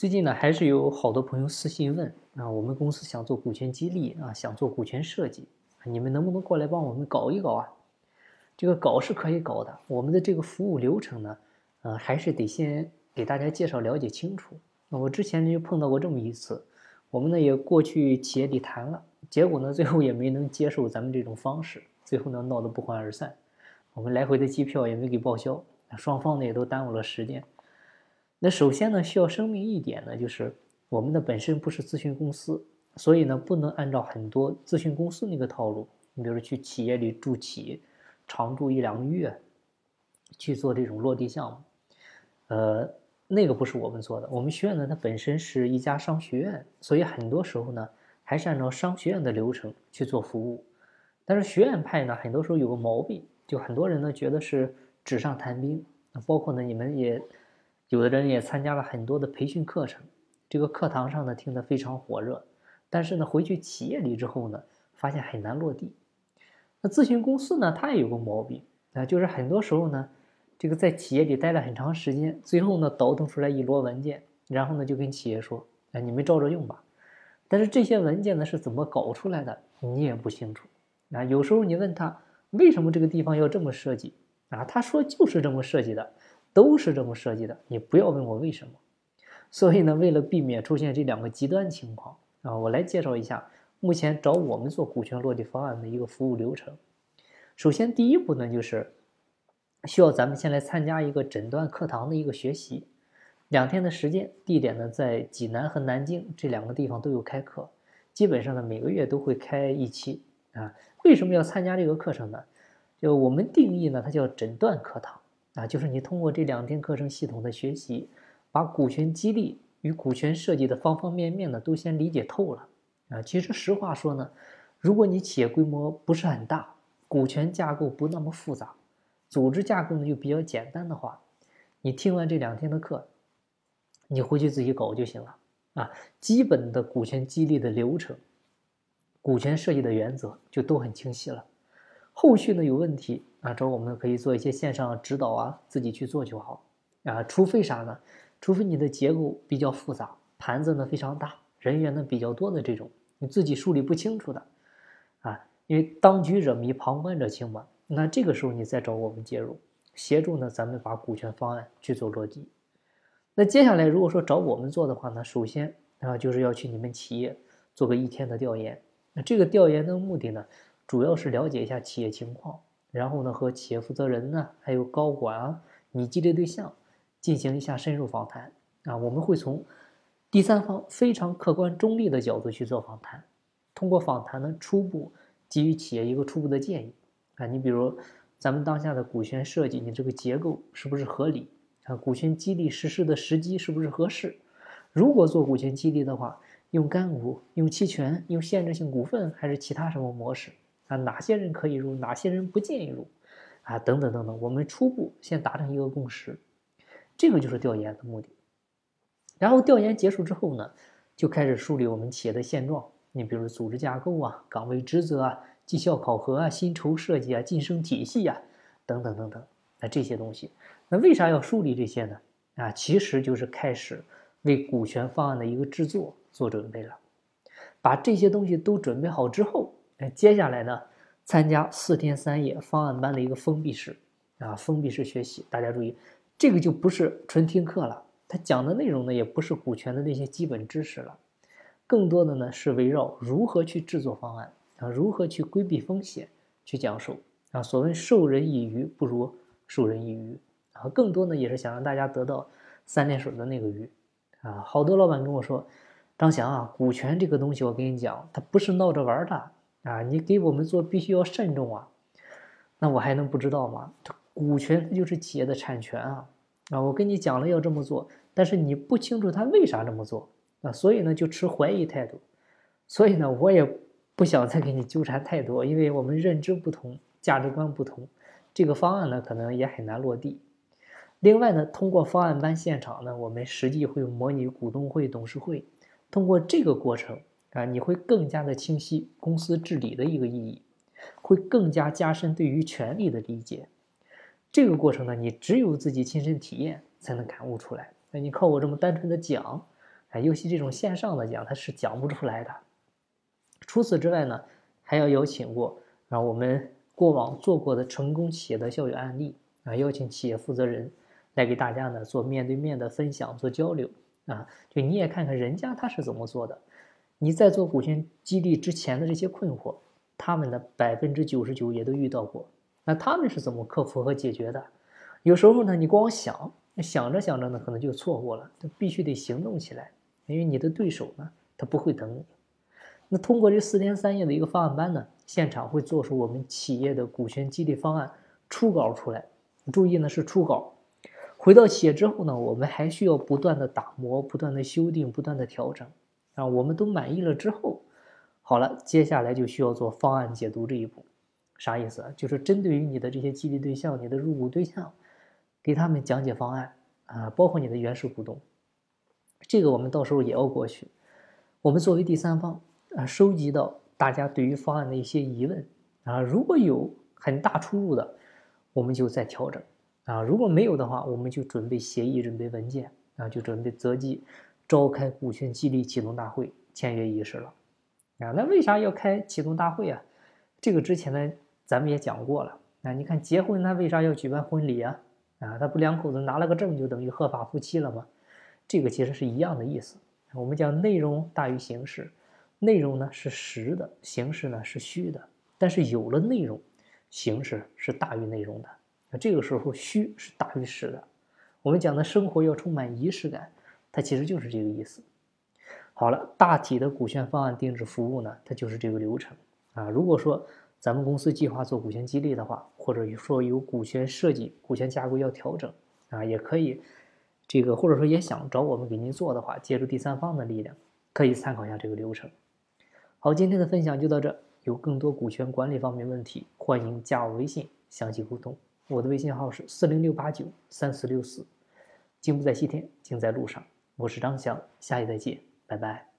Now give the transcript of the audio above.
最近呢，还是有好多朋友私信问啊，我们公司想做股权激励啊，想做股权设计，你们能不能过来帮我们搞一搞啊？这个搞是可以搞的，我们的这个服务流程呢，呃，还是得先给大家介绍了解清楚。那我之前呢就碰到过这么一次，我们呢也过去企业里谈了，结果呢最后也没能接受咱们这种方式，最后呢闹得不欢而散。我们来回的机票也没给报销，双方呢也都耽误了时间。那首先呢，需要声明一点呢，就是我们的本身不是咨询公司，所以呢，不能按照很多咨询公司那个套路，你比如说去企业里住企，常住一两个月，去做这种落地项目，呃，那个不是我们做的。我们学院呢，它本身是一家商学院，所以很多时候呢，还是按照商学院的流程去做服务。但是学院派呢，很多时候有个毛病，就很多人呢觉得是纸上谈兵，包括呢，你们也。有的人也参加了很多的培训课程，这个课堂上呢听得非常火热，但是呢回去企业里之后呢，发现很难落地。那咨询公司呢，它也有个毛病啊，就是很多时候呢，这个在企业里待了很长时间，最后呢倒腾出来一摞文件，然后呢就跟企业说，哎，你们照着用吧。但是这些文件呢是怎么搞出来的，你也不清楚啊。有时候你问他为什么这个地方要这么设计啊，他说就是这么设计的。都是这么设计的，你不要问我为什么。所以呢，为了避免出现这两个极端情况啊，我来介绍一下目前找我们做股权落地方案的一个服务流程。首先，第一步呢，就是需要咱们先来参加一个诊断课堂的一个学习，两天的时间，地点呢在济南和南京这两个地方都有开课，基本上呢每个月都会开一期啊。为什么要参加这个课程呢？就我们定义呢，它叫诊断课堂。啊，就是你通过这两天课程系统的学习，把股权激励与股权设计的方方面面呢都先理解透了。啊，其实实话说呢，如果你企业规模不是很大，股权架构不那么复杂，组织架构呢又比较简单的话，你听完这两天的课，你回去自己搞就行了。啊，基本的股权激励的流程，股权设计的原则就都很清晰了。后续呢有问题啊，找我们可以做一些线上指导啊，自己去做就好啊。除非啥呢？除非你的结构比较复杂，盘子呢非常大，人员呢比较多的这种，你自己梳理不清楚的啊。因为当局者迷，旁观者清嘛。那这个时候你再找我们介入，协助呢咱们把股权方案去做落地。那接下来如果说找我们做的话呢，首先啊就是要去你们企业做个一天的调研。那这个调研的目的呢？主要是了解一下企业情况，然后呢和企业负责人呢，还有高管啊，你激励对象进行一下深入访谈啊。我们会从第三方非常客观中立的角度去做访谈，通过访谈呢，初步给予企业一个初步的建议啊。你比如咱们当下的股权设计，你这个结构是不是合理啊？股权激励实施的时机是不是合适？如果做股权激励的话，用干股、用期权、用限制性股份，还是其他什么模式？啊，哪些人可以入，哪些人不建议入，啊，等等等等，我们初步先达成一个共识，这个就是调研的目的。然后调研结束之后呢，就开始梳理我们企业的现状。你比如组织架构啊、岗位职责啊、绩效考核啊、薪酬设计啊、晋升体系呀，等等等等，那这些东西，那为啥要梳理这些呢？啊，其实就是开始为股权方案的一个制作做准备了。把这些东西都准备好之后。那接下来呢，参加四天三夜方案班的一个封闭式啊，封闭式学习。大家注意，这个就不是纯听课了，他讲的内容呢，也不是股权的那些基本知识了，更多的呢是围绕如何去制作方案啊，如何去规避风险去讲授啊。所谓授人以鱼不如授人以渔啊，更多呢也是想让大家得到三点水的那个鱼啊。好多老板跟我说，张翔啊，股权这个东西，我跟你讲，它不是闹着玩的。啊，你给我们做必须要慎重啊，那我还能不知道吗？股权它就是企业的产权啊，啊，我跟你讲了要这么做，但是你不清楚他为啥这么做啊，所以呢就持怀疑态度，所以呢我也不想再给你纠缠太多，因为我们认知不同，价值观不同，这个方案呢可能也很难落地。另外呢，通过方案班现场呢，我们实际会模拟股东会、董事会，通过这个过程。啊，你会更加的清晰公司治理的一个意义，会更加加深对于权力的理解。这个过程呢，你只有自己亲身体验才能感悟出来。那你靠我这么单纯的讲，哎，尤其这种线上的讲，它是讲不出来的。除此之外呢，还要邀请过啊我们过往做过的成功企业的校友案例啊，邀请企业负责人来给大家呢做面对面的分享、做交流啊，就你也看看人家他是怎么做的。你在做股权激励之前的这些困惑，他们的百分之九十九也都遇到过。那他们是怎么克服和解决的？有时候呢，你光想想着想着呢，可能就错过了。他必须得行动起来，因为你的对手呢，他不会等你。那通过这四天三夜的一个方案班呢，现场会做出我们企业的股权激励方案初稿出来。注意呢，是初稿。回到企业之后呢，我们还需要不断的打磨、不断的修订、不断的调整。啊，我们都满意了之后，好了，接下来就需要做方案解读这一步。啥意思？就是针对于你的这些激励对象、你的入股对象，给他们讲解方案啊，包括你的原始股东。这个我们到时候也要过去。我们作为第三方啊，收集到大家对于方案的一些疑问啊，如果有很大出入的，我们就再调整啊；如果没有的话，我们就准备协议、准备文件啊，就准备择机。召开股权激励启动大会签约仪式了，啊，那为啥要开启动大会啊？这个之前呢，咱们也讲过了。啊，你看结婚，他为啥要举办婚礼啊？啊，他不两口子拿了个证就等于合法夫妻了吗？这个其实是一样的意思。我们讲内容大于形式，内容呢是实的，形式呢是虚的。但是有了内容，形式是大于内容的。那这个时候虚是大于实的。我们讲的生活要充满仪式感。它其实就是这个意思。好了，大体的股权方案定制服务呢，它就是这个流程啊。如果说咱们公司计划做股权激励的话，或者说有股权设计、股权架构要调整啊，也可以这个，或者说也想找我们给您做的话，借助第三方的力量，可以参考一下这个流程。好，今天的分享就到这。有更多股权管理方面问题，欢迎加我微信详细沟通。我的微信号是四零六八九三四六四。金不在西天，金在路上。我是张翔，下期再见，拜拜。